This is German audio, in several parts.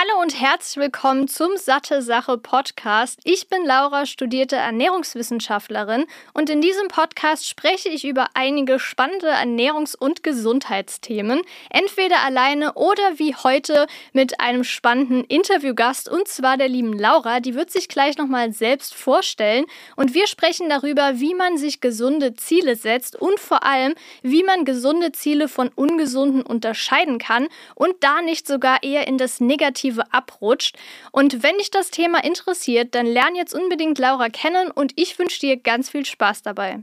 Hallo und herzlich willkommen zum Satte Sache Podcast. Ich bin Laura, studierte Ernährungswissenschaftlerin und in diesem Podcast spreche ich über einige spannende Ernährungs- und Gesundheitsthemen, entweder alleine oder wie heute mit einem spannenden Interviewgast und zwar der lieben Laura, die wird sich gleich nochmal selbst vorstellen und wir sprechen darüber, wie man sich gesunde Ziele setzt und vor allem, wie man gesunde Ziele von ungesunden unterscheiden kann und da nicht sogar eher in das Negative Negative abrutscht. Und wenn dich das Thema interessiert, dann lern jetzt unbedingt Laura kennen und ich wünsche dir ganz viel Spaß dabei.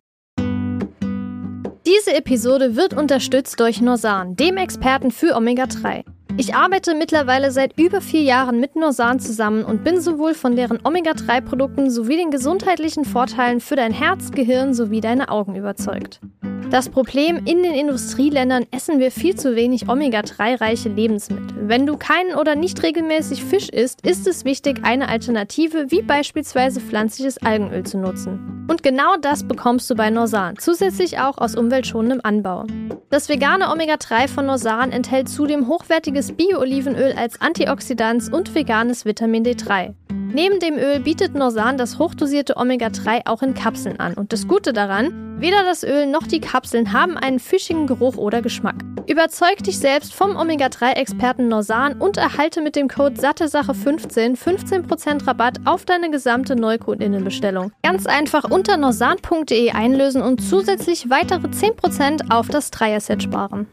Diese Episode wird unterstützt durch Norsan, dem Experten für Omega-3. Ich arbeite mittlerweile seit über vier Jahren mit Norsan zusammen und bin sowohl von deren Omega-3-Produkten sowie den gesundheitlichen Vorteilen für dein Herz, Gehirn sowie deine Augen überzeugt. Das Problem, in den Industrieländern essen wir viel zu wenig Omega-3-reiche Lebensmittel. Wenn du keinen oder nicht regelmäßig Fisch isst, ist es wichtig, eine Alternative wie beispielsweise pflanzliches Algenöl zu nutzen. Und genau das bekommst du bei Norsan, zusätzlich auch aus umweltschonendem Anbau. Das vegane Omega-3 von Norsan enthält zudem hochwertiges Bio-Olivenöl als Antioxidant und veganes Vitamin D3. Neben dem Öl bietet Norsan das hochdosierte Omega-3 auch in Kapseln an. Und das Gute daran, weder das Öl noch die Kapseln haben einen fischigen Geruch oder Geschmack. Überzeug dich selbst vom Omega-3-Experten Norsan und erhalte mit dem Code SATTESACHE15 15% Rabatt auf deine gesamte Neukundinnenbestellung. Ganz einfach unter norsan.de einlösen und zusätzlich weitere 10% auf das Dreier-Set sparen.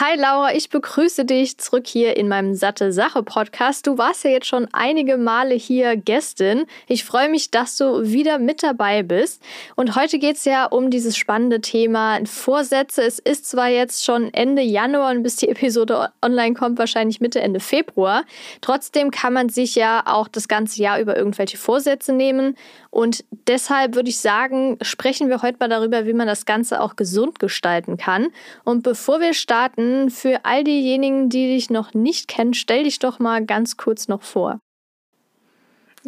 Hi Laura, ich begrüße dich zurück hier in meinem Satte Sache Podcast. Du warst ja jetzt schon einige Male hier Gästin. Ich freue mich, dass du wieder mit dabei bist. Und heute geht es ja um dieses spannende Thema Vorsätze. Es ist zwar jetzt schon Ende Januar und bis die Episode online kommt, wahrscheinlich Mitte, Ende Februar. Trotzdem kann man sich ja auch das ganze Jahr über irgendwelche Vorsätze nehmen. Und deshalb würde ich sagen, sprechen wir heute mal darüber, wie man das Ganze auch gesund gestalten kann. Und bevor wir starten, für all diejenigen, die dich noch nicht kennen, stell dich doch mal ganz kurz noch vor.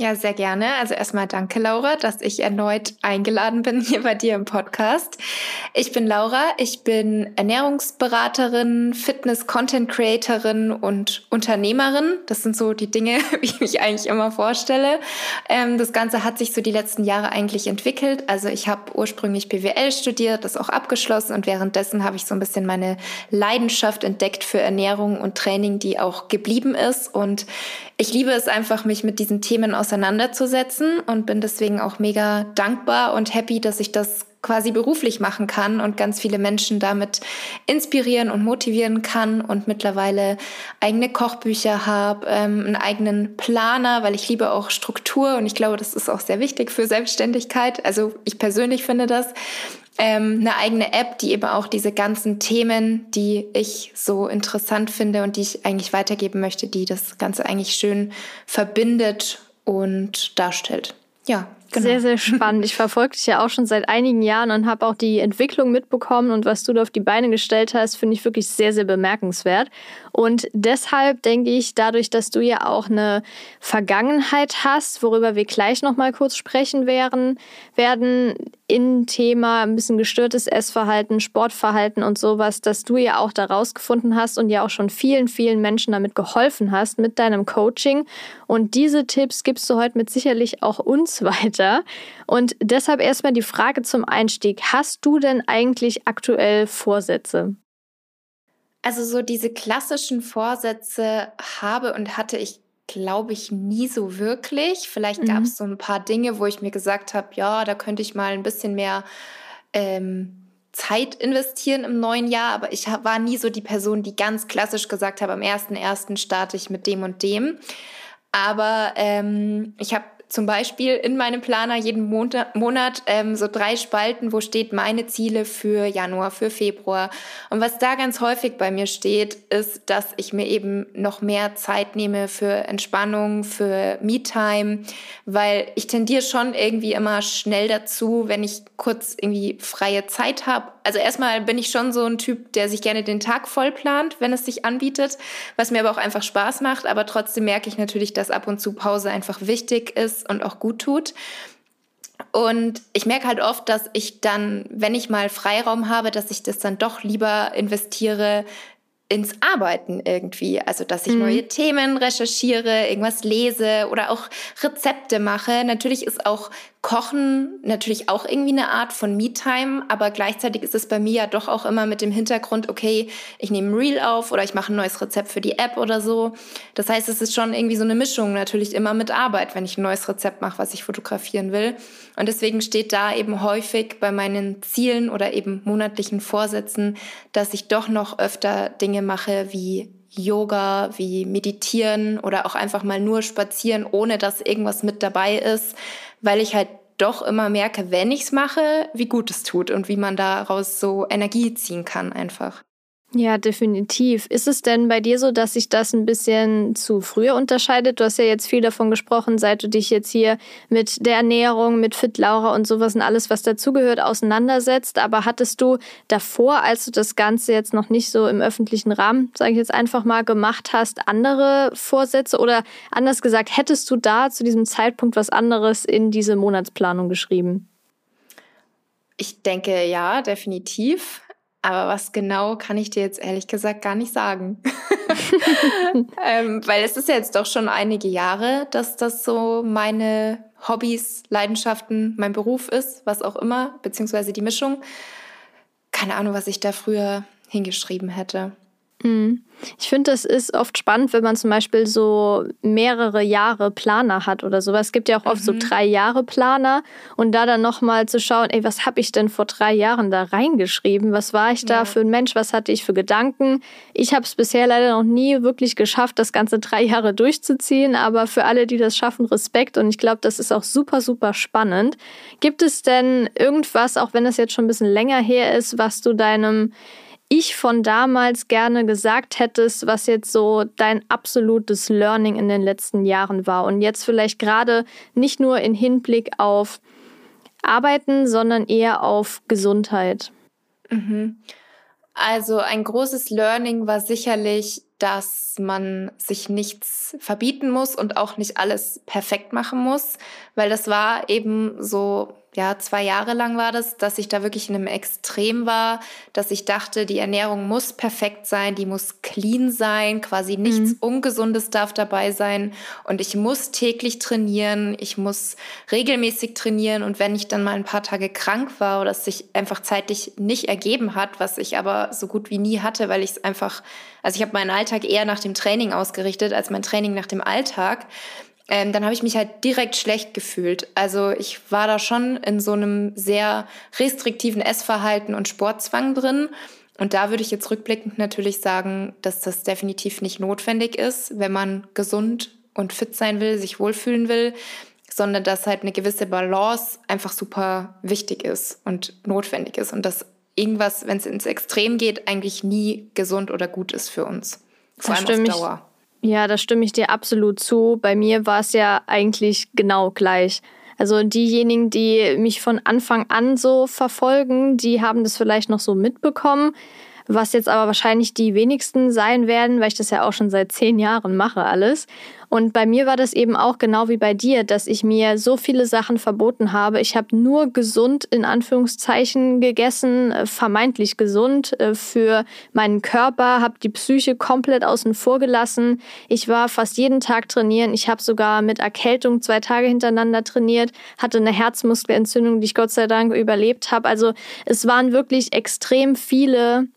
Ja, sehr gerne. Also erstmal danke, Laura, dass ich erneut eingeladen bin hier bei dir im Podcast. Ich bin Laura, ich bin Ernährungsberaterin, Fitness-Content-Creatorin und Unternehmerin. Das sind so die Dinge, wie ich mich eigentlich immer vorstelle. Ähm, das Ganze hat sich so die letzten Jahre eigentlich entwickelt. Also ich habe ursprünglich BWL studiert, das auch abgeschlossen und währenddessen habe ich so ein bisschen meine Leidenschaft entdeckt für Ernährung und Training, die auch geblieben ist. Und ich liebe es einfach, mich mit diesen Themen auseinanderzusetzen und bin deswegen auch mega dankbar und happy, dass ich das quasi beruflich machen kann und ganz viele Menschen damit inspirieren und motivieren kann und mittlerweile eigene Kochbücher habe, ähm, einen eigenen Planer, weil ich liebe auch Struktur und ich glaube, das ist auch sehr wichtig für Selbstständigkeit. Also ich persönlich finde das ähm, eine eigene App, die eben auch diese ganzen Themen, die ich so interessant finde und die ich eigentlich weitergeben möchte, die das Ganze eigentlich schön verbindet und darstellt. Ja, Genau. Sehr, sehr spannend. Ich verfolge dich ja auch schon seit einigen Jahren und habe auch die Entwicklung mitbekommen und was du da auf die Beine gestellt hast, finde ich wirklich sehr, sehr bemerkenswert. Und deshalb denke ich, dadurch, dass du ja auch eine Vergangenheit hast, worüber wir gleich nochmal kurz sprechen werden, werden in Thema ein bisschen gestörtes Essverhalten, Sportverhalten und sowas, dass du ja auch da rausgefunden hast und ja auch schon vielen, vielen Menschen damit geholfen hast mit deinem Coaching. Und diese Tipps gibst du heute mit sicherlich auch uns weiter. Und deshalb erstmal die Frage zum Einstieg. Hast du denn eigentlich aktuell Vorsätze? Also so diese klassischen Vorsätze habe und hatte ich, glaube ich, nie so wirklich. Vielleicht mhm. gab es so ein paar Dinge, wo ich mir gesagt habe, ja, da könnte ich mal ein bisschen mehr ähm, Zeit investieren im neuen Jahr, aber ich war nie so die Person, die ganz klassisch gesagt habe, am 1.1. starte ich mit dem und dem. Aber ähm, ich habe zum Beispiel in meinem Planer jeden Monat, ähm, so drei Spalten, wo steht meine Ziele für Januar, für Februar. Und was da ganz häufig bei mir steht, ist, dass ich mir eben noch mehr Zeit nehme für Entspannung, für Me-Time, weil ich tendiere schon irgendwie immer schnell dazu, wenn ich kurz irgendwie freie Zeit habe. Also erstmal bin ich schon so ein Typ, der sich gerne den Tag voll plant, wenn es sich anbietet, was mir aber auch einfach Spaß macht. Aber trotzdem merke ich natürlich, dass ab und zu Pause einfach wichtig ist und auch gut tut. Und ich merke halt oft, dass ich dann, wenn ich mal Freiraum habe, dass ich das dann doch lieber investiere ins Arbeiten irgendwie. Also, dass ich mhm. neue Themen recherchiere, irgendwas lese oder auch Rezepte mache. Natürlich ist auch Kochen natürlich auch irgendwie eine Art von Me-Time, aber gleichzeitig ist es bei mir ja doch auch immer mit dem Hintergrund, okay, ich nehme ein Reel auf oder ich mache ein neues Rezept für die App oder so. Das heißt, es ist schon irgendwie so eine Mischung natürlich immer mit Arbeit, wenn ich ein neues Rezept mache, was ich fotografieren will. Und deswegen steht da eben häufig bei meinen Zielen oder eben monatlichen Vorsätzen, dass ich doch noch öfter Dinge mache wie Yoga, wie Meditieren oder auch einfach mal nur spazieren, ohne dass irgendwas mit dabei ist, weil ich halt doch immer merke, wenn ich es mache, wie gut es tut und wie man daraus so Energie ziehen kann einfach. Ja, definitiv. Ist es denn bei dir so, dass sich das ein bisschen zu früher unterscheidet? Du hast ja jetzt viel davon gesprochen, seit du dich jetzt hier mit der Ernährung, mit Fit Laura und sowas und alles, was dazugehört, auseinandersetzt. Aber hattest du davor, als du das Ganze jetzt noch nicht so im öffentlichen Rahmen, sage ich jetzt einfach mal, gemacht hast, andere Vorsätze? Oder anders gesagt, hättest du da zu diesem Zeitpunkt was anderes in diese Monatsplanung geschrieben? Ich denke ja, definitiv. Aber was genau kann ich dir jetzt ehrlich gesagt gar nicht sagen. ähm, weil es ist ja jetzt doch schon einige Jahre, dass das so meine Hobbys, Leidenschaften, mein Beruf ist, was auch immer, beziehungsweise die Mischung. Keine Ahnung, was ich da früher hingeschrieben hätte. Mhm. Ich finde, das ist oft spannend, wenn man zum Beispiel so mehrere Jahre Planer hat oder sowas. Es gibt ja auch oft mhm. so drei Jahre Planer und da dann nochmal zu schauen, ey, was habe ich denn vor drei Jahren da reingeschrieben? Was war ich da ja. für ein Mensch? Was hatte ich für Gedanken? Ich habe es bisher leider noch nie wirklich geschafft, das ganze drei Jahre durchzuziehen, aber für alle, die das schaffen, Respekt und ich glaube, das ist auch super, super spannend. Gibt es denn irgendwas, auch wenn das jetzt schon ein bisschen länger her ist, was du deinem ich von damals gerne gesagt hättest, was jetzt so dein absolutes Learning in den letzten Jahren war und jetzt vielleicht gerade nicht nur in Hinblick auf Arbeiten, sondern eher auf Gesundheit? Mhm. Also ein großes Learning war sicherlich, dass man sich nichts verbieten muss und auch nicht alles perfekt machen muss, weil das war eben so ja, zwei Jahre lang war das, dass ich da wirklich in einem Extrem war, dass ich dachte, die Ernährung muss perfekt sein, die muss clean sein, quasi nichts mhm. Ungesundes darf dabei sein und ich muss täglich trainieren, ich muss regelmäßig trainieren und wenn ich dann mal ein paar Tage krank war oder es sich einfach zeitlich nicht ergeben hat, was ich aber so gut wie nie hatte, weil ich es einfach, also ich habe meinen Alltag eher nach dem Training ausgerichtet als mein Training nach dem Alltag, ähm, dann habe ich mich halt direkt schlecht gefühlt. Also ich war da schon in so einem sehr restriktiven Essverhalten und Sportzwang drin. Und da würde ich jetzt rückblickend natürlich sagen, dass das definitiv nicht notwendig ist, wenn man gesund und fit sein will, sich wohlfühlen will, sondern dass halt eine gewisse Balance einfach super wichtig ist und notwendig ist und dass irgendwas, wenn es ins Extrem geht, eigentlich nie gesund oder gut ist für uns. Vor allem auf Dauer. Ja, da stimme ich dir absolut zu. Bei mir war es ja eigentlich genau gleich. Also diejenigen, die mich von Anfang an so verfolgen, die haben das vielleicht noch so mitbekommen was jetzt aber wahrscheinlich die wenigsten sein werden, weil ich das ja auch schon seit zehn Jahren mache alles. Und bei mir war das eben auch genau wie bei dir, dass ich mir so viele Sachen verboten habe. Ich habe nur gesund in Anführungszeichen gegessen, äh, vermeintlich gesund äh, für meinen Körper, habe die Psyche komplett außen vor gelassen. Ich war fast jeden Tag trainieren. Ich habe sogar mit Erkältung zwei Tage hintereinander trainiert, hatte eine Herzmuskelentzündung, die ich Gott sei Dank überlebt habe. Also es waren wirklich extrem viele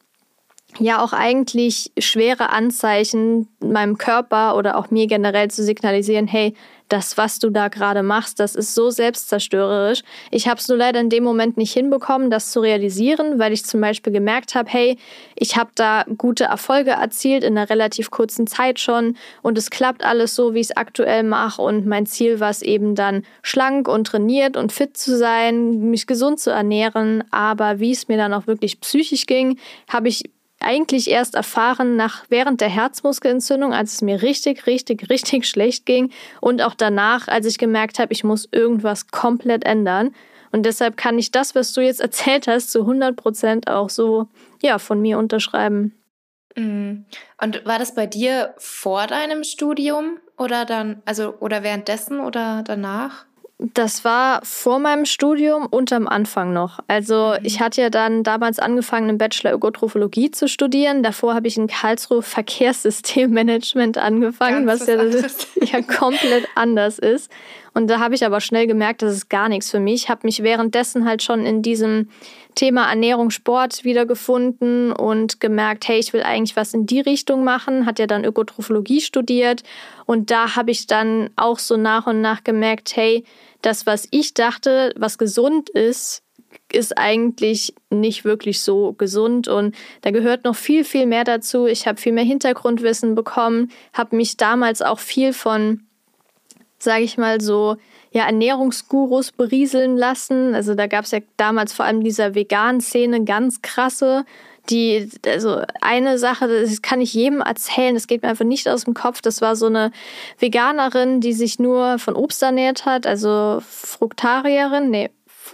ja auch eigentlich schwere Anzeichen meinem Körper oder auch mir generell zu signalisieren, hey, das, was du da gerade machst, das ist so selbstzerstörerisch. Ich habe es nur leider in dem Moment nicht hinbekommen, das zu realisieren, weil ich zum Beispiel gemerkt habe, hey, ich habe da gute Erfolge erzielt in einer relativ kurzen Zeit schon und es klappt alles so, wie ich es aktuell mache und mein Ziel war es eben dann schlank und trainiert und fit zu sein, mich gesund zu ernähren, aber wie es mir dann auch wirklich psychisch ging, habe ich eigentlich erst erfahren nach während der Herzmuskelentzündung, als es mir richtig, richtig, richtig schlecht ging und auch danach, als ich gemerkt habe, ich muss irgendwas komplett ändern. Und deshalb kann ich das, was du jetzt erzählt hast, zu 100 Prozent auch so, ja, von mir unterschreiben. Mhm. Und war das bei dir vor deinem Studium oder dann, also, oder währenddessen oder danach? Das war vor meinem Studium und am Anfang noch. Also mhm. ich hatte ja dann damals angefangen, im Bachelor Ökotrophologie zu studieren. Davor habe ich in Karlsruhe Verkehrssystemmanagement angefangen, Ganz was ja, ja komplett anders ist. Und da habe ich aber schnell gemerkt, das ist gar nichts für mich. Habe mich währenddessen halt schon in diesem Thema Ernährung, Sport wiedergefunden und gemerkt, hey, ich will eigentlich was in die Richtung machen. Hat ja dann Ökotrophologie studiert. Und da habe ich dann auch so nach und nach gemerkt, hey, das, was ich dachte, was gesund ist, ist eigentlich nicht wirklich so gesund und da gehört noch viel, viel mehr dazu. Ich habe viel mehr Hintergrundwissen bekommen, habe mich damals auch viel von sage ich mal, so ja, Ernährungsgurus berieseln lassen. Also da gab es ja damals vor allem dieser veganen Szene ganz krasse. Die, also eine Sache, das kann ich jedem erzählen, das geht mir einfach nicht aus dem Kopf. Das war so eine Veganerin, die sich nur von Obst ernährt hat, also Fruktarierin, nee,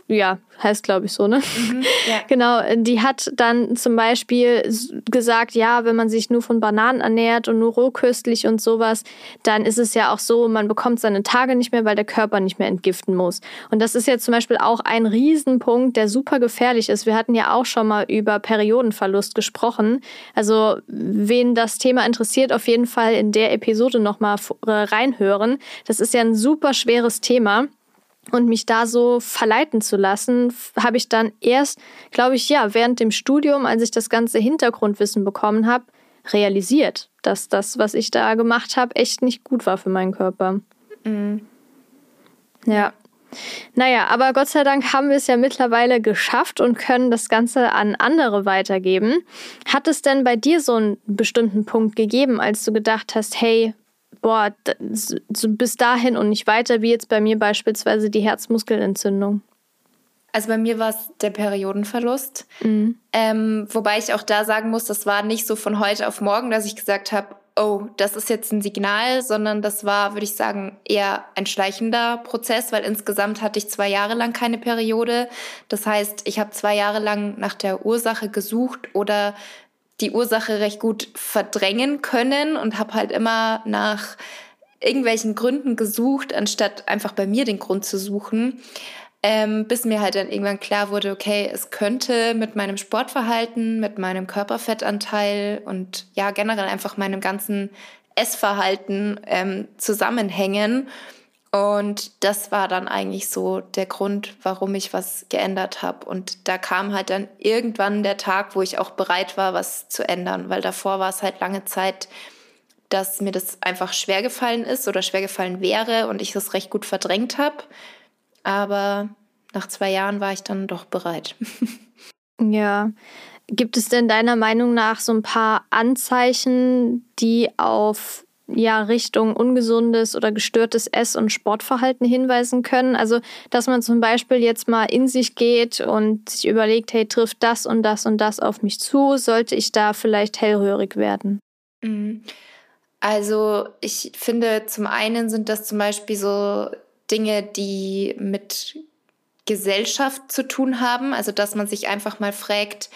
ja, heißt glaube ich so, ne? Mhm, ja. Genau, die hat dann zum Beispiel gesagt, ja, wenn man sich nur von Bananen ernährt und nur rohköstlich und sowas, dann ist es ja auch so, man bekommt seine Tage nicht mehr, weil der Körper nicht mehr entgiften muss. Und das ist ja zum Beispiel auch ein Riesenpunkt, der super gefährlich ist. Wir hatten ja auch schon mal über Periodenverlust gesprochen. Also, wen das Thema interessiert, auf jeden Fall in der Episode nochmal reinhören. Das ist ja ein super schweres Thema. Und mich da so verleiten zu lassen, habe ich dann erst, glaube ich, ja, während dem Studium, als ich das ganze Hintergrundwissen bekommen habe, realisiert, dass das, was ich da gemacht habe, echt nicht gut war für meinen Körper. Mhm. Ja. Naja, aber Gott sei Dank haben wir es ja mittlerweile geschafft und können das Ganze an andere weitergeben. Hat es denn bei dir so einen bestimmten Punkt gegeben, als du gedacht hast, hey, boah, so bis dahin und nicht weiter, wie jetzt bei mir beispielsweise die Herzmuskelentzündung? Also bei mir war es der Periodenverlust. Mhm. Ähm, wobei ich auch da sagen muss, das war nicht so von heute auf morgen, dass ich gesagt habe, oh, das ist jetzt ein Signal, sondern das war, würde ich sagen, eher ein schleichender Prozess, weil insgesamt hatte ich zwei Jahre lang keine Periode. Das heißt, ich habe zwei Jahre lang nach der Ursache gesucht oder die Ursache recht gut verdrängen können und habe halt immer nach irgendwelchen Gründen gesucht, anstatt einfach bei mir den Grund zu suchen. Ähm, bis mir halt dann irgendwann klar wurde, okay, es könnte mit meinem Sportverhalten, mit meinem Körperfettanteil und ja generell einfach meinem ganzen Essverhalten ähm, zusammenhängen. Und das war dann eigentlich so der Grund, warum ich was geändert habe. Und da kam halt dann irgendwann der Tag, wo ich auch bereit war, was zu ändern, weil davor war es halt lange Zeit, dass mir das einfach schwer gefallen ist oder schwer gefallen wäre und ich das recht gut verdrängt habe. Aber nach zwei Jahren war ich dann doch bereit. ja. Gibt es denn deiner Meinung nach so ein paar Anzeichen, die auf ja Richtung ungesundes oder gestörtes Ess- und Sportverhalten hinweisen können. Also, dass man zum Beispiel jetzt mal in sich geht und sich überlegt, hey, trifft das und das und das auf mich zu, sollte ich da vielleicht hellhörig werden? Mhm. Also, ich finde, zum einen sind das zum Beispiel so Dinge, die mit Gesellschaft zu tun haben. Also, dass man sich einfach mal fragt,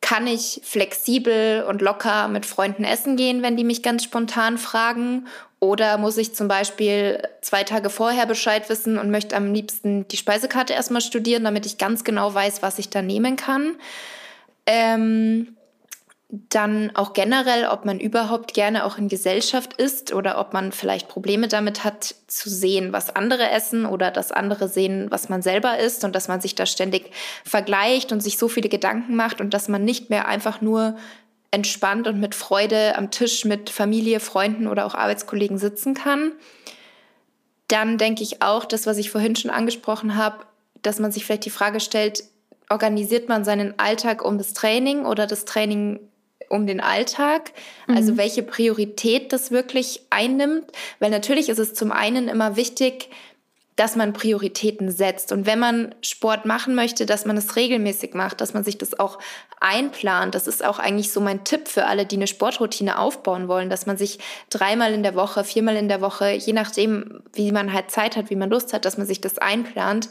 kann ich flexibel und locker mit Freunden essen gehen, wenn die mich ganz spontan fragen? Oder muss ich zum Beispiel zwei Tage vorher Bescheid wissen und möchte am liebsten die Speisekarte erstmal studieren, damit ich ganz genau weiß, was ich da nehmen kann? Ähm, dann auch generell, ob man überhaupt gerne auch in Gesellschaft ist oder ob man vielleicht Probleme damit hat, zu sehen, was andere essen oder dass andere sehen, was man selber isst und dass man sich da ständig vergleicht und sich so viele Gedanken macht und dass man nicht mehr einfach nur entspannt und mit Freude am Tisch mit Familie, Freunden oder auch Arbeitskollegen sitzen kann. Dann denke ich auch, das, was ich vorhin schon angesprochen habe, dass man sich vielleicht die Frage stellt, organisiert man seinen Alltag um das Training oder das Training um den Alltag, also mhm. welche Priorität das wirklich einnimmt, weil natürlich ist es zum einen immer wichtig, dass man Prioritäten setzt und wenn man Sport machen möchte, dass man es regelmäßig macht, dass man sich das auch einplant. Das ist auch eigentlich so mein Tipp für alle, die eine Sportroutine aufbauen wollen, dass man sich dreimal in der Woche, viermal in der Woche, je nachdem, wie man halt Zeit hat, wie man Lust hat, dass man sich das einplant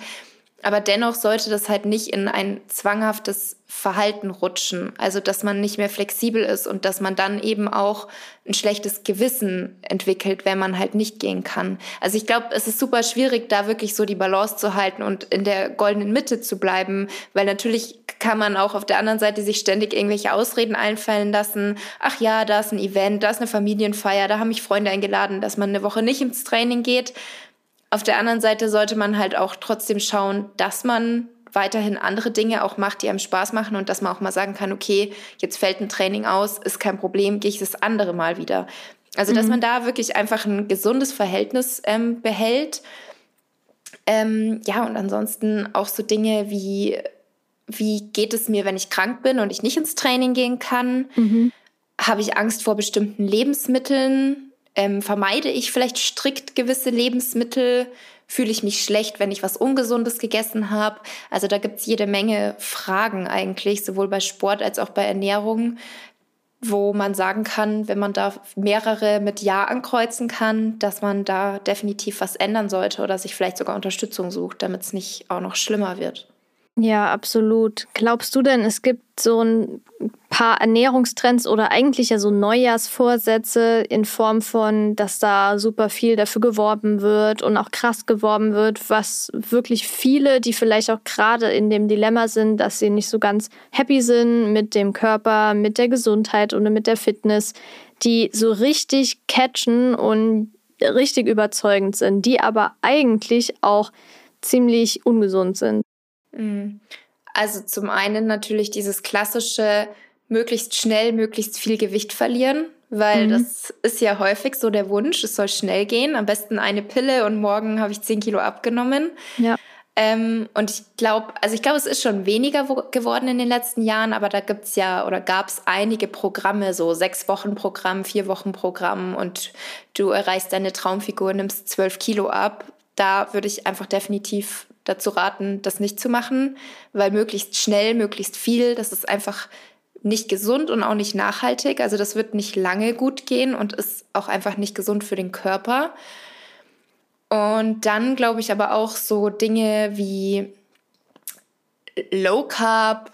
Aber dennoch sollte das halt nicht in ein zwanghaftes Verhalten rutschen. Also, dass man nicht mehr flexibel ist und dass man dann eben auch ein schlechtes Gewissen entwickelt, wenn man halt nicht gehen kann. Also, ich glaube, es ist super schwierig, da wirklich so die Balance zu halten und in der goldenen Mitte zu bleiben, weil natürlich kann man auch auf der anderen Seite sich ständig irgendwelche Ausreden einfallen lassen. Ach ja, da ist ein Event, da ist eine Familienfeier, da haben mich Freunde eingeladen, dass man eine Woche nicht ins Training geht. Auf der anderen Seite sollte man halt auch trotzdem schauen, dass man weiterhin andere Dinge auch macht, die einem Spaß machen und dass man auch mal sagen kann, okay, jetzt fällt ein Training aus, ist kein Problem, gehe ich das andere Mal wieder. Also, dass mhm. man da wirklich einfach ein gesundes Verhältnis ähm, behält. Ähm, ja, und ansonsten auch so Dinge wie, wie geht es mir, wenn ich krank bin und ich nicht ins Training gehen kann? Mhm. Habe ich Angst vor bestimmten Lebensmitteln? Ähm, vermeide ich vielleicht strikt gewisse Lebensmittel? Fühle ich mich schlecht, wenn ich was Ungesundes gegessen habe? Also da gibt es jede Menge Fragen eigentlich, sowohl bei Sport als auch bei Ernährung, wo man sagen kann, wenn man da mehrere mit Ja ankreuzen kann, dass man da definitiv was ändern sollte oder sich vielleicht sogar Unterstützung sucht, damit es nicht auch noch schlimmer wird. Ja, absolut. Glaubst du denn, es gibt so ein paar Ernährungstrends oder eigentlich ja so Neujahrsvorsätze in Form von, dass da super viel dafür geworben wird und auch krass geworben wird, was wirklich viele, die vielleicht auch gerade in dem Dilemma sind, dass sie nicht so ganz happy sind mit dem Körper, mit der Gesundheit und mit der Fitness, die so richtig catchen und richtig überzeugend sind, die aber eigentlich auch ziemlich ungesund sind. Mhm. Also zum einen natürlich dieses klassische, möglichst schnell, möglichst viel Gewicht verlieren, weil mhm. das ist ja häufig so der Wunsch, es soll schnell gehen, am besten eine Pille und morgen habe ich 10 Kilo abgenommen. Ja. Ähm, und ich glaube, also ich glaube, es ist schon weniger geworden in den letzten Jahren, aber da gibt es ja oder gab es einige Programme, so sechs Wochen Programm, vier Wochen Programm und du erreichst deine Traumfigur, nimmst zwölf Kilo ab. Da würde ich einfach definitiv dazu raten, das nicht zu machen, weil möglichst schnell, möglichst viel, das ist einfach nicht gesund und auch nicht nachhaltig. Also das wird nicht lange gut gehen und ist auch einfach nicht gesund für den Körper. Und dann glaube ich aber auch so Dinge wie Low Carb,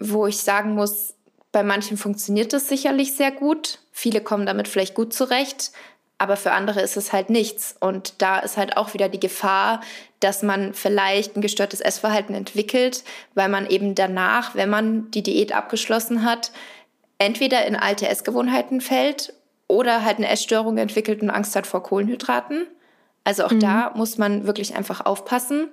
wo ich sagen muss, bei manchen funktioniert das sicherlich sehr gut. Viele kommen damit vielleicht gut zurecht. Aber für andere ist es halt nichts. Und da ist halt auch wieder die Gefahr, dass man vielleicht ein gestörtes Essverhalten entwickelt, weil man eben danach, wenn man die Diät abgeschlossen hat, entweder in alte Essgewohnheiten fällt oder halt eine Essstörung entwickelt und Angst hat vor Kohlenhydraten. Also auch mhm. da muss man wirklich einfach aufpassen.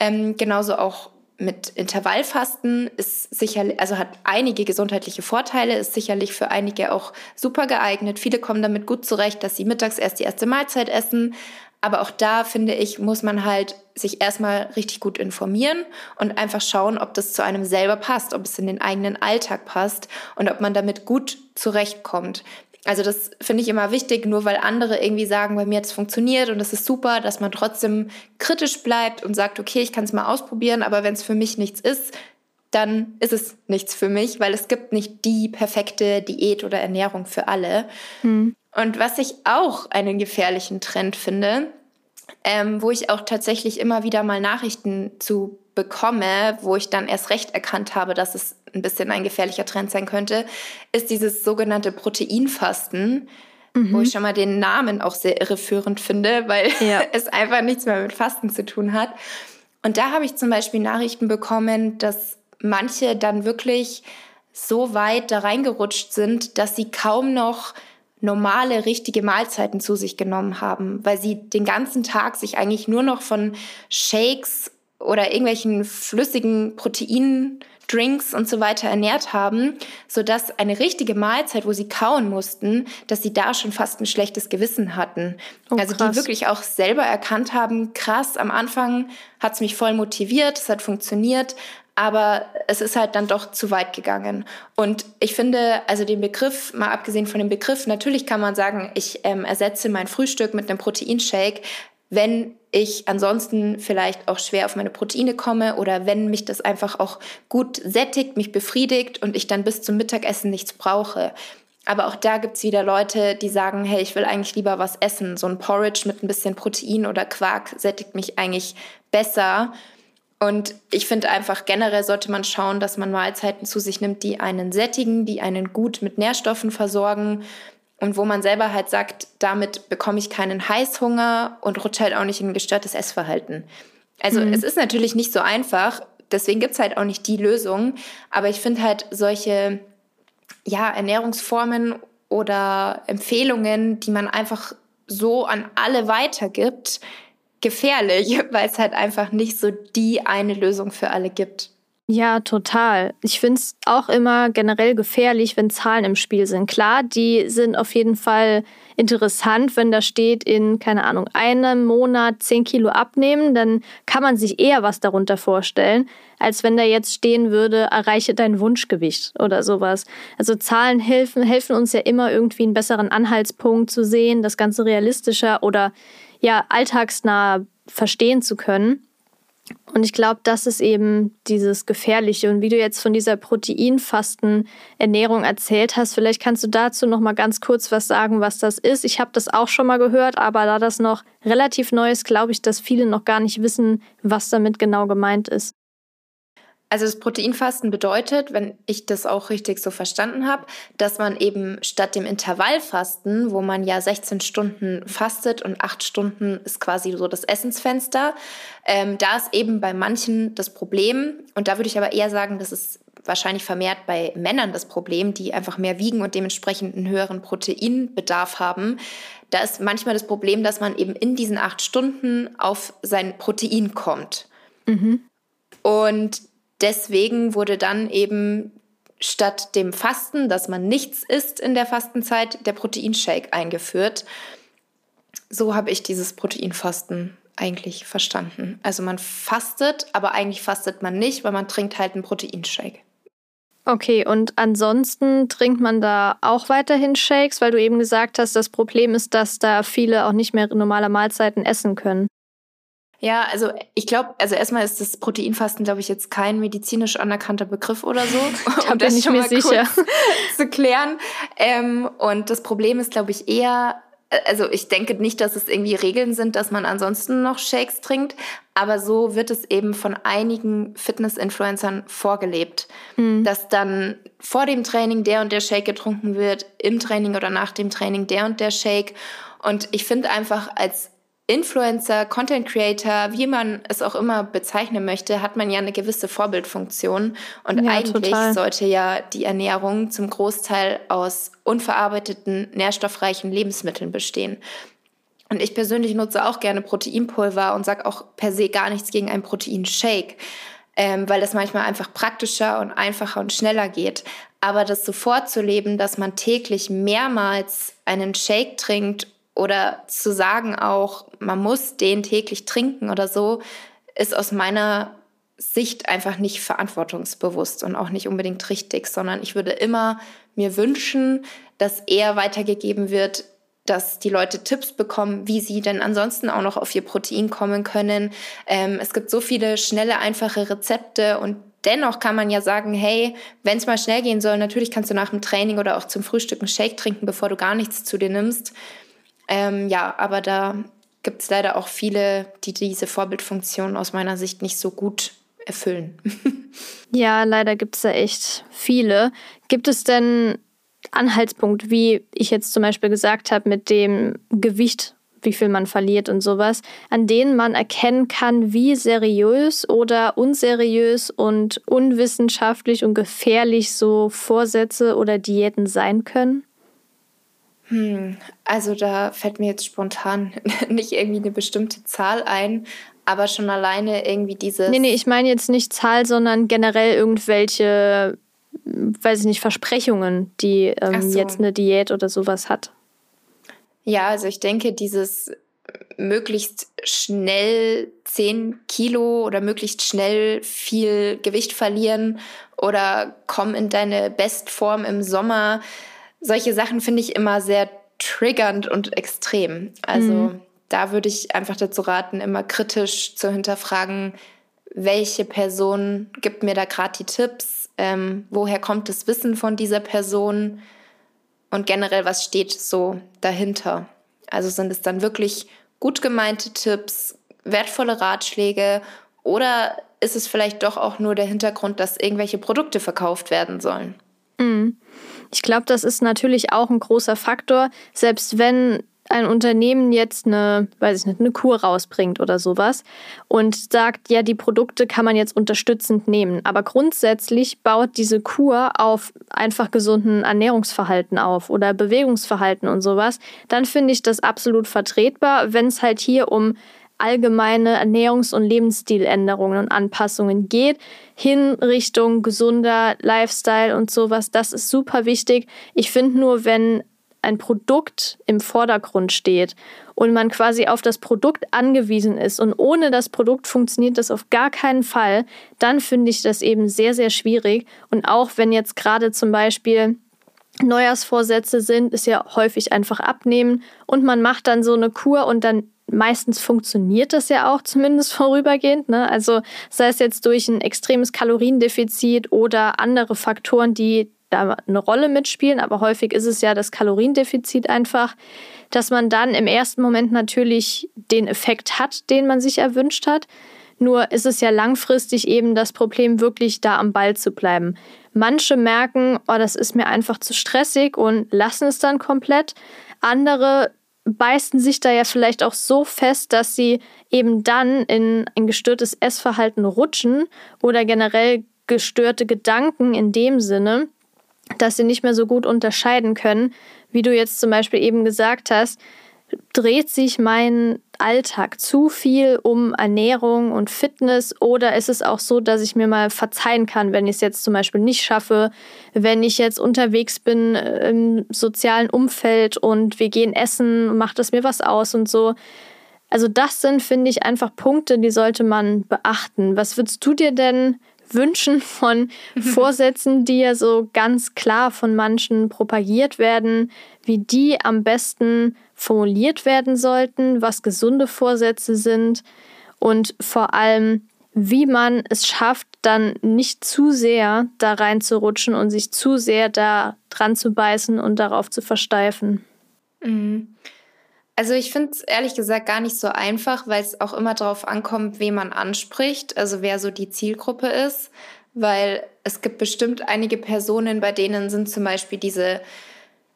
Ähm, genauso auch mit Intervallfasten ist sicherlich, also hat einige gesundheitliche Vorteile, ist sicherlich für einige auch super geeignet. Viele kommen damit gut zurecht, dass sie mittags erst die erste Mahlzeit essen. Aber auch da finde ich, muss man halt sich erstmal richtig gut informieren und einfach schauen, ob das zu einem selber passt, ob es in den eigenen Alltag passt und ob man damit gut zurechtkommt. Also das finde ich immer wichtig, nur weil andere irgendwie sagen, bei mir hat es funktioniert und das ist super, dass man trotzdem kritisch bleibt und sagt, okay, ich kann es mal ausprobieren, aber wenn es für mich nichts ist, dann ist es nichts für mich, weil es gibt nicht die perfekte Diät oder Ernährung für alle. Hm. Und was ich auch einen gefährlichen Trend finde, ähm, wo ich auch tatsächlich immer wieder mal Nachrichten zu bekomme, wo ich dann erst recht erkannt habe, dass es ein bisschen ein gefährlicher Trend sein könnte, ist dieses sogenannte Proteinfasten, mhm. wo ich schon mal den Namen auch sehr irreführend finde, weil ja. es einfach nichts mehr mit Fasten zu tun hat. Und da habe ich zum Beispiel Nachrichten bekommen, dass manche dann wirklich so weit da reingerutscht sind, dass sie kaum noch normale, richtige Mahlzeiten zu sich genommen haben, weil sie den ganzen Tag sich eigentlich nur noch von Shakes oder irgendwelchen flüssigen Proteindrinks und so weiter ernährt haben, sodass eine richtige Mahlzeit, wo sie kauen mussten, dass sie da schon fast ein schlechtes Gewissen hatten. Oh, also die wirklich auch selber erkannt haben, krass, am Anfang hat es mich voll motiviert, es hat funktioniert, aber es ist halt dann doch zu weit gegangen. Und ich finde, also den Begriff, mal abgesehen von dem Begriff, natürlich kann man sagen, ich ähm, ersetze mein Frühstück mit einem Proteinshake wenn ich ansonsten vielleicht auch schwer auf meine Proteine komme oder wenn mich das einfach auch gut sättigt, mich befriedigt und ich dann bis zum Mittagessen nichts brauche. Aber auch da gibt's wieder Leute, die sagen, hey, ich will eigentlich lieber was essen. So ein Porridge mit ein bisschen Protein oder Quark sättigt mich eigentlich besser. Und ich finde einfach generell sollte man schauen, dass man Mahlzeiten zu sich nimmt, die einen sättigen, die einen gut mit Nährstoffen versorgen und wo man selber halt sagt, damit bekomme ich keinen Heißhunger und rutsche halt auch nicht in ein gestörtes Essverhalten. Also mhm. es ist natürlich nicht so einfach, deswegen gibt es halt auch nicht die Lösung, aber ich finde halt solche ja, Ernährungsformen oder Empfehlungen, die man einfach so an alle weitergibt, gefährlich, weil es halt einfach nicht so die eine Lösung für alle gibt. Ja, total. Ich finde es auch immer generell gefährlich, wenn Zahlen im Spiel sind. Klar, die sind auf jeden Fall interessant, wenn da steht, in, keine Ahnung, einem Monat 10 Kilo abnehmen, dann kann man sich eher was darunter vorstellen, als wenn da jetzt stehen würde, erreiche dein Wunschgewicht oder sowas. Also Zahlen helfen, helfen uns ja immer irgendwie einen besseren Anhaltspunkt zu sehen, das Ganze realistischer oder ja, alltagsnah verstehen zu können. Und ich glaube, das ist eben dieses Gefährliche. Und wie du jetzt von dieser Proteinfasten-Ernährung erzählt hast, vielleicht kannst du dazu noch mal ganz kurz was sagen, was das ist. Ich habe das auch schon mal gehört, aber da das noch relativ neu ist, glaube ich, dass viele noch gar nicht wissen, was damit genau gemeint ist. Also das Proteinfasten bedeutet, wenn ich das auch richtig so verstanden habe, dass man eben statt dem Intervallfasten, wo man ja 16 Stunden fastet und 8 Stunden ist quasi so das Essensfenster, ähm, da ist eben bei manchen das Problem, und da würde ich aber eher sagen, das ist wahrscheinlich vermehrt bei Männern das Problem, die einfach mehr wiegen und dementsprechend einen höheren Proteinbedarf haben. Da ist manchmal das Problem, dass man eben in diesen acht Stunden auf sein Protein kommt. Mhm. Und deswegen wurde dann eben statt dem Fasten, dass man nichts isst in der Fastenzeit, der Proteinshake eingeführt. So habe ich dieses Proteinfasten eigentlich verstanden. Also man fastet, aber eigentlich fastet man nicht, weil man trinkt halt einen Proteinshake. Okay, und ansonsten trinkt man da auch weiterhin Shakes, weil du eben gesagt hast, das Problem ist, dass da viele auch nicht mehr normale Mahlzeiten essen können. Ja, also ich glaube, also erstmal ist das Proteinfasten, glaube ich, jetzt kein medizinisch anerkannter Begriff oder so. da um bin ich mir sicher. zu klären. Ähm, und das Problem ist, glaube ich, eher, also ich denke nicht, dass es irgendwie Regeln sind, dass man ansonsten noch Shakes trinkt, aber so wird es eben von einigen Fitness-Influencern vorgelebt, mhm. dass dann vor dem Training der und der Shake getrunken wird, im Training oder nach dem Training der und der Shake. Und ich finde einfach als Influencer, Content Creator, wie man es auch immer bezeichnen möchte, hat man ja eine gewisse Vorbildfunktion. Und ja, eigentlich total. sollte ja die Ernährung zum Großteil aus unverarbeiteten, nährstoffreichen Lebensmitteln bestehen. Und ich persönlich nutze auch gerne Proteinpulver und sage auch per se gar nichts gegen einen Proteinshake, ähm, weil das manchmal einfach praktischer und einfacher und schneller geht. Aber das so vorzuleben, dass man täglich mehrmals einen Shake trinkt oder zu sagen auch, man muss den täglich trinken oder so, ist aus meiner Sicht einfach nicht verantwortungsbewusst und auch nicht unbedingt richtig, sondern ich würde immer mir wünschen, dass eher weitergegeben wird, dass die Leute Tipps bekommen, wie sie denn ansonsten auch noch auf ihr Protein kommen können. Ähm, es gibt so viele schnelle, einfache Rezepte und dennoch kann man ja sagen, hey, wenn es mal schnell gehen soll, natürlich kannst du nach dem Training oder auch zum Frühstück einen Shake trinken, bevor du gar nichts zu dir nimmst. Ähm, ja, aber da gibt es leider auch viele, die diese Vorbildfunktion aus meiner Sicht nicht so gut erfüllen. ja, leider gibt es da echt viele. Gibt es denn Anhaltspunkt, wie ich jetzt zum Beispiel gesagt habe, mit dem Gewicht, wie viel man verliert und sowas, an denen man erkennen kann, wie seriös oder unseriös und unwissenschaftlich und gefährlich so Vorsätze oder Diäten sein können? Hm, also da fällt mir jetzt spontan nicht irgendwie eine bestimmte Zahl ein, aber schon alleine irgendwie dieses. Nee, nee, ich meine jetzt nicht Zahl, sondern generell irgendwelche, weiß ich nicht, Versprechungen, die ähm, so. jetzt eine Diät oder sowas hat. Ja, also ich denke, dieses möglichst schnell 10 Kilo oder möglichst schnell viel Gewicht verlieren oder komm in deine Bestform im Sommer solche Sachen finde ich immer sehr triggernd und extrem. Also mhm. da würde ich einfach dazu raten, immer kritisch zu hinterfragen, welche Person gibt mir da gerade die Tipps, ähm, woher kommt das Wissen von dieser Person und generell, was steht so dahinter. Also sind es dann wirklich gut gemeinte Tipps, wertvolle Ratschläge oder ist es vielleicht doch auch nur der Hintergrund, dass irgendwelche Produkte verkauft werden sollen? Mhm. Ich glaube, das ist natürlich auch ein großer Faktor, selbst wenn ein Unternehmen jetzt eine, weiß ich nicht, eine Kur rausbringt oder sowas und sagt, ja, die Produkte kann man jetzt unterstützend nehmen. Aber grundsätzlich baut diese Kur auf einfach gesunden Ernährungsverhalten auf oder Bewegungsverhalten und sowas, dann finde ich das absolut vertretbar, wenn es halt hier um allgemeine Ernährungs- und Lebensstiländerungen und Anpassungen geht, hin Richtung gesunder Lifestyle und sowas. Das ist super wichtig. Ich finde nur, wenn ein Produkt im Vordergrund steht und man quasi auf das Produkt angewiesen ist und ohne das Produkt funktioniert das auf gar keinen Fall, dann finde ich das eben sehr, sehr schwierig. Und auch wenn jetzt gerade zum Beispiel Neujahrsvorsätze sind, ist ja häufig einfach abnehmen und man macht dann so eine Kur und dann meistens funktioniert das ja auch zumindest vorübergehend. Ne? Also sei es jetzt durch ein extremes Kaloriendefizit oder andere Faktoren, die da eine Rolle mitspielen, aber häufig ist es ja das Kaloriendefizit einfach, dass man dann im ersten Moment natürlich den Effekt hat, den man sich erwünscht hat. Nur ist es ja langfristig eben das Problem, wirklich da am Ball zu bleiben. Manche merken, oh, das ist mir einfach zu stressig und lassen es dann komplett. Andere beißen sich da ja vielleicht auch so fest, dass sie eben dann in ein gestörtes Essverhalten rutschen oder generell gestörte Gedanken in dem Sinne, dass sie nicht mehr so gut unterscheiden können, wie du jetzt zum Beispiel eben gesagt hast, dreht sich mein Alltag zu viel um Ernährung und Fitness oder ist es auch so, dass ich mir mal verzeihen kann, wenn ich es jetzt zum Beispiel nicht schaffe, wenn ich jetzt unterwegs bin äh, im sozialen Umfeld und wir gehen essen, macht es mir was aus und so. Also das sind, finde ich, einfach Punkte, die sollte man beachten. Was würdest du dir denn Wünschen von Vorsätzen, die ja so ganz klar von manchen propagiert werden, wie die am besten formuliert werden sollten, was gesunde Vorsätze sind und vor allem, wie man es schafft, dann nicht zu sehr da reinzurutschen und sich zu sehr da dran zu beißen und darauf zu versteifen. Mhm. Also ich finde es ehrlich gesagt gar nicht so einfach, weil es auch immer darauf ankommt, wen man anspricht, also wer so die Zielgruppe ist, weil es gibt bestimmt einige Personen, bei denen sind zum Beispiel diese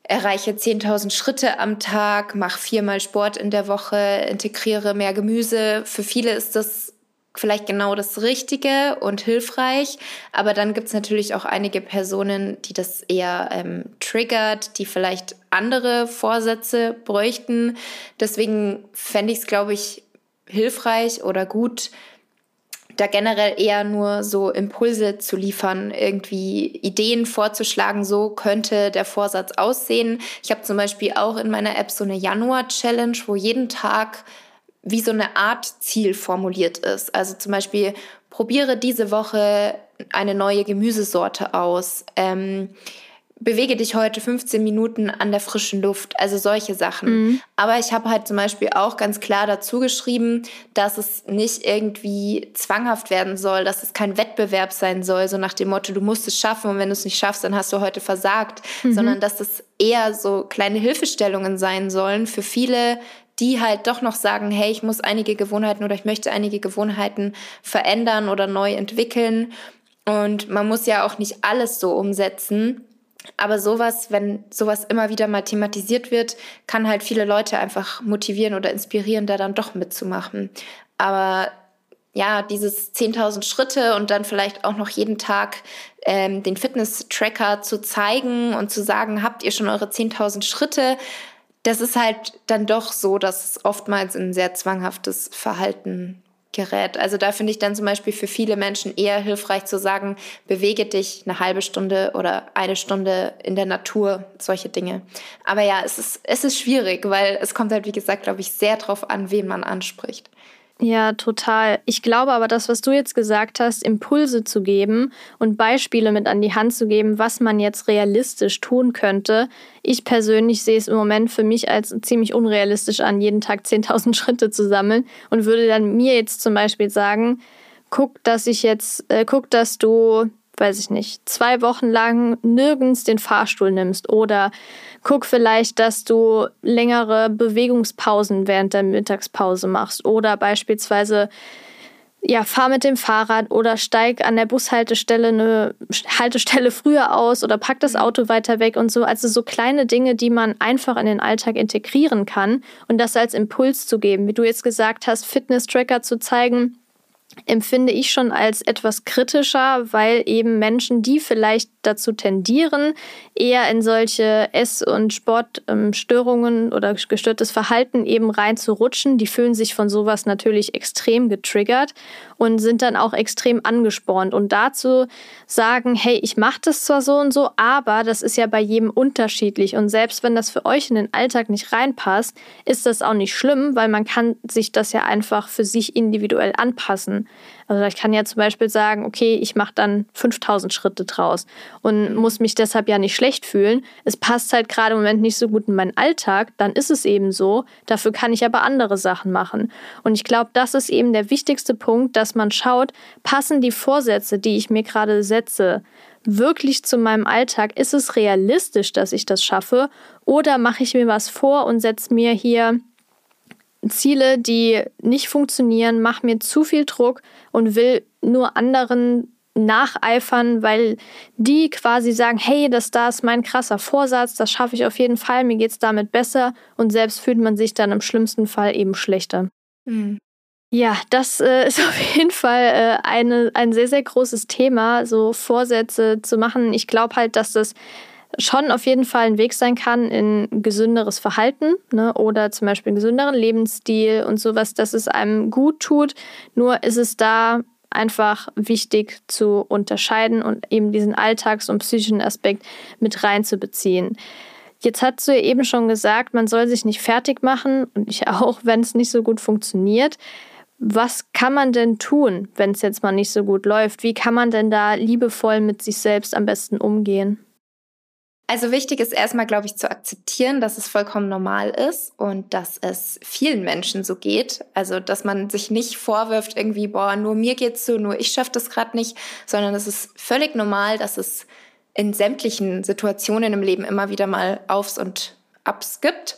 erreiche 10.000 Schritte am Tag, mach viermal Sport in der Woche, integriere mehr Gemüse. Für viele ist das vielleicht genau das Richtige und hilfreich. Aber dann gibt es natürlich auch einige Personen, die das eher ähm, triggert, die vielleicht andere Vorsätze bräuchten. Deswegen fände ich es, glaube ich, hilfreich oder gut, da generell eher nur so Impulse zu liefern, irgendwie Ideen vorzuschlagen, so könnte der Vorsatz aussehen. Ich habe zum Beispiel auch in meiner App so eine Januar-Challenge, wo jeden Tag wie so eine Art Ziel formuliert ist. Also zum Beispiel, probiere diese Woche eine neue Gemüsesorte aus. Ähm, bewege dich heute 15 Minuten an der frischen Luft, also solche Sachen. Mhm. Aber ich habe halt zum Beispiel auch ganz klar dazu geschrieben, dass es nicht irgendwie zwanghaft werden soll, dass es kein Wettbewerb sein soll, so nach dem Motto, du musst es schaffen und wenn du es nicht schaffst, dann hast du heute versagt, mhm. sondern dass es eher so kleine Hilfestellungen sein sollen für viele, die halt doch noch sagen, hey, ich muss einige Gewohnheiten oder ich möchte einige Gewohnheiten verändern oder neu entwickeln. Und man muss ja auch nicht alles so umsetzen. Aber sowas, wenn sowas immer wieder mal thematisiert wird, kann halt viele Leute einfach motivieren oder inspirieren, da dann doch mitzumachen. Aber ja, dieses 10.000 Schritte und dann vielleicht auch noch jeden Tag ähm, den Fitness-Tracker zu zeigen und zu sagen, habt ihr schon eure 10.000 Schritte? das ist halt dann doch so, dass es oftmals ein sehr zwanghaftes Verhalten gerät. Also da finde ich dann zum Beispiel für viele Menschen eher hilfreich zu sagen, bewege dich eine halbe Stunde oder eine Stunde in der Natur, solche Dinge. Aber ja, es ist, es ist schwierig, weil es kommt halt, wie gesagt, glaube ich, sehr drauf an, wen man anspricht. Ja, total. Ich glaube aber, das, was du jetzt gesagt hast, Impulse zu geben und Beispiele mit an die Hand zu geben, was man jetzt realistisch tun könnte. Ich persönlich sehe es im Moment für mich als ziemlich unrealistisch an, jeden Tag 10.000 Schritte zu sammeln und würde dann mir jetzt zum Beispiel sagen, guck, dass ich jetzt, äh, guck, dass du weiß ich nicht, zwei Wochen lang nirgends den Fahrstuhl nimmst oder guck vielleicht, dass du längere Bewegungspausen während der Mittagspause machst oder beispielsweise ja, fahr mit dem Fahrrad oder steig an der Bushaltestelle eine Haltestelle früher aus oder pack das mhm. Auto weiter weg und so. Also so kleine Dinge, die man einfach in den Alltag integrieren kann und das als Impuls zu geben. Wie du jetzt gesagt hast, Fitness-Tracker zu zeigen, empfinde ich schon als etwas kritischer, weil eben Menschen, die vielleicht dazu tendieren, eher in solche Ess- und Sportstörungen oder gestörtes Verhalten eben reinzurutschen, die fühlen sich von sowas natürlich extrem getriggert und sind dann auch extrem angespornt. Und dazu sagen, hey, ich mache das zwar so und so, aber das ist ja bei jedem unterschiedlich. Und selbst wenn das für euch in den Alltag nicht reinpasst, ist das auch nicht schlimm, weil man kann sich das ja einfach für sich individuell anpassen. Also ich kann ja zum Beispiel sagen, okay, ich mache dann 5000 Schritte draus und muss mich deshalb ja nicht schlecht fühlen. Es passt halt gerade im Moment nicht so gut in meinen Alltag, dann ist es eben so. Dafür kann ich aber andere Sachen machen. Und ich glaube, das ist eben der wichtigste Punkt, dass man schaut, passen die Vorsätze, die ich mir gerade setze, wirklich zu meinem Alltag? Ist es realistisch, dass ich das schaffe? Oder mache ich mir was vor und setze mir hier Ziele, die nicht funktionieren, mache mir zu viel Druck und will nur anderen nacheifern, weil die quasi sagen, hey, das da ist mein krasser Vorsatz, das schaffe ich auf jeden Fall, mir geht es damit besser und selbst fühlt man sich dann im schlimmsten Fall eben schlechter. Mhm. Ja, das äh, ist auf jeden Fall äh, eine, ein sehr, sehr großes Thema, so Vorsätze zu machen. Ich glaube halt, dass das schon auf jeden Fall ein Weg sein kann in gesünderes Verhalten ne, oder zum Beispiel einen gesünderen Lebensstil und sowas, dass es einem gut tut. Nur ist es da einfach wichtig zu unterscheiden und eben diesen Alltags- und psychischen Aspekt mit reinzubeziehen. Jetzt hast du ja eben schon gesagt, man soll sich nicht fertig machen und ich auch, wenn es nicht so gut funktioniert. Was kann man denn tun, wenn es jetzt mal nicht so gut läuft? Wie kann man denn da liebevoll mit sich selbst am besten umgehen? Also wichtig ist erstmal, glaube ich, zu akzeptieren, dass es vollkommen normal ist und dass es vielen Menschen so geht. Also, dass man sich nicht vorwirft, irgendwie, boah, nur mir geht's so, nur ich schaffe das gerade nicht, sondern es ist völlig normal, dass es in sämtlichen Situationen im Leben immer wieder mal Aufs und Abs gibt.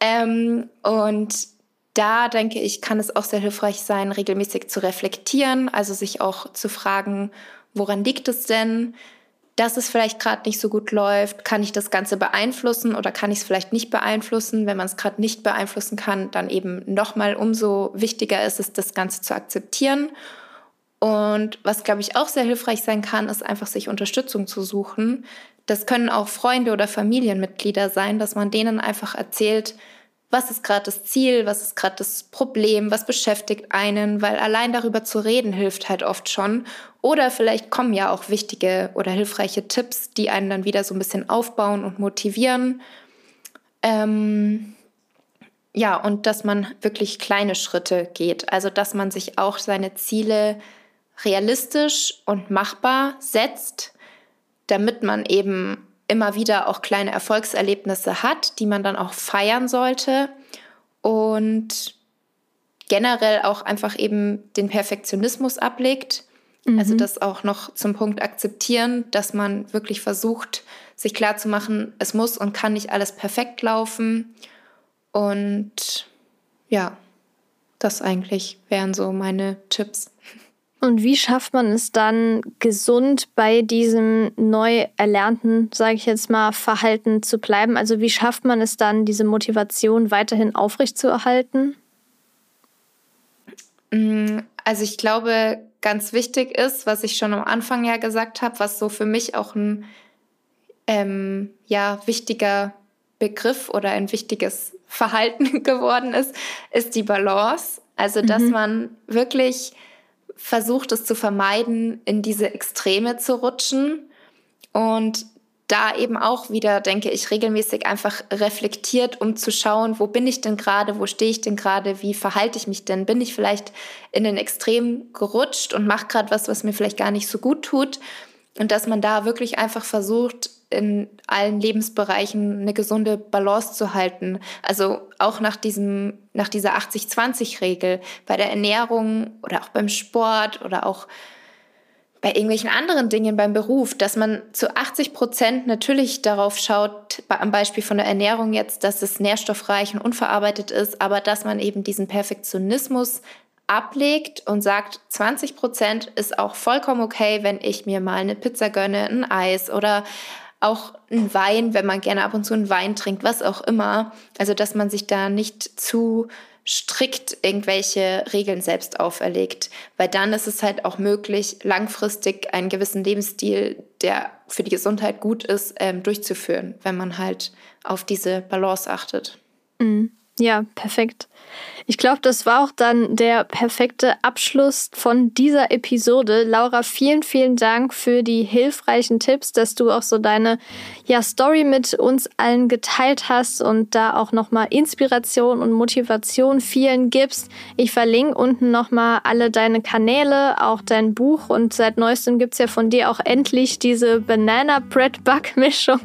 Ähm, und da denke ich, kann es auch sehr hilfreich sein, regelmäßig zu reflektieren, also sich auch zu fragen, woran liegt es denn? Dass es vielleicht gerade nicht so gut läuft, kann ich das Ganze beeinflussen oder kann ich es vielleicht nicht beeinflussen? Wenn man es gerade nicht beeinflussen kann, dann eben nochmal umso wichtiger ist es, das Ganze zu akzeptieren. Und was, glaube ich, auch sehr hilfreich sein kann, ist einfach sich Unterstützung zu suchen. Das können auch Freunde oder Familienmitglieder sein, dass man denen einfach erzählt, was ist gerade das Ziel, was ist gerade das Problem, was beschäftigt einen, weil allein darüber zu reden hilft halt oft schon. Oder vielleicht kommen ja auch wichtige oder hilfreiche Tipps, die einen dann wieder so ein bisschen aufbauen und motivieren. Ähm, ja, und dass man wirklich kleine Schritte geht. Also, dass man sich auch seine Ziele realistisch und machbar setzt, damit man eben immer wieder auch kleine Erfolgserlebnisse hat, die man dann auch feiern sollte und generell auch einfach eben den Perfektionismus ablegt. Also mhm. Also das auch noch zum Punkt akzeptieren, dass man wirklich versucht, sich klarzumachen, es muss und kann nicht alles perfekt laufen. Und ja, das eigentlich wären so meine Tipps. Und wie schafft man es dann, gesund bei diesem neu erlernten, sage ich jetzt mal, Verhalten zu bleiben? Also wie schafft man es dann, diese Motivation weiterhin aufrechtzuerhalten? Mm, also ich glaube, ganz wichtig ist, was ich schon am Anfang ja gesagt habe, was so für mich auch ein ähm, ja, wichtiger Begriff oder ein wichtiges Verhalten geworden ist, ist die Balance. Also, dass mhm. man wirklich versucht es zu vermeiden, in diese Extreme zu rutschen und da eben auch wieder, denke ich, regelmäßig einfach reflektiert, um zu schauen, wo bin ich denn gerade, wo stehe ich denn gerade, wie verhalte ich mich denn? Bin ich vielleicht in den Extrem gerutscht und mache gerade was, was mir vielleicht gar nicht so gut tut? Und dass man da wirklich einfach versucht, in allen Lebensbereichen eine gesunde Balance zu halten. Also auch nach diesem, nach dieser 80-20-Regel bei der Ernährung oder auch beim Sport oder auch bei irgendwelchen anderen Dingen beim Beruf, dass man zu 80 Prozent natürlich darauf schaut, am Beispiel von der Ernährung jetzt, dass es nährstoffreich und unverarbeitet ist, aber dass man eben diesen Perfektionismus ablegt und sagt, 20 Prozent ist auch vollkommen okay, wenn ich mir mal eine Pizza gönne, ein Eis oder auch ein Wein, wenn man gerne ab und zu einen Wein trinkt, was auch immer. Also, dass man sich da nicht zu strikt irgendwelche Regeln selbst auferlegt, weil dann ist es halt auch möglich, langfristig einen gewissen Lebensstil, der für die Gesundheit gut ist, ähm, durchzuführen, wenn man halt auf diese Balance achtet. Mhm. Ja, perfekt. Ich glaube, das war auch dann der perfekte Abschluss von dieser Episode. Laura, vielen, vielen Dank für die hilfreichen Tipps, dass du auch so deine ja, Story mit uns allen geteilt hast und da auch nochmal Inspiration und Motivation vielen gibst. Ich verlinke unten nochmal alle deine Kanäle, auch dein Buch und seit neuestem gibt's ja von dir auch endlich diese Banana Bread Bug Mischung,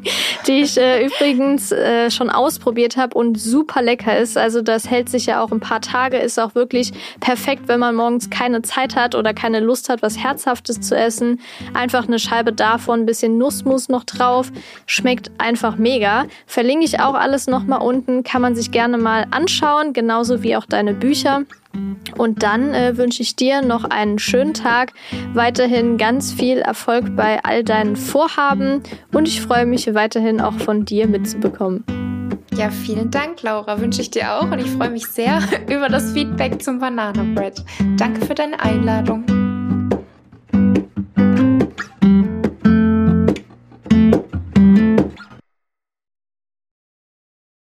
die ich äh, übrigens äh, schon ausprobiert habe und super lecker ist. Also das hält sich ja auch ein paar Tage ist auch wirklich perfekt, wenn man morgens keine Zeit hat oder keine Lust hat, was Herzhaftes zu essen. Einfach eine Scheibe davon, ein bisschen Nussmus noch drauf. Schmeckt einfach mega. Verlinke ich auch alles nochmal unten. Kann man sich gerne mal anschauen, genauso wie auch deine Bücher. Und dann äh, wünsche ich dir noch einen schönen Tag, weiterhin ganz viel Erfolg bei all deinen Vorhaben und ich freue mich weiterhin auch von dir mitzubekommen. Ja, vielen Dank, Laura. Wünsche ich dir auch und ich freue mich sehr über das Feedback zum Banana Bread. Danke für deine Einladung.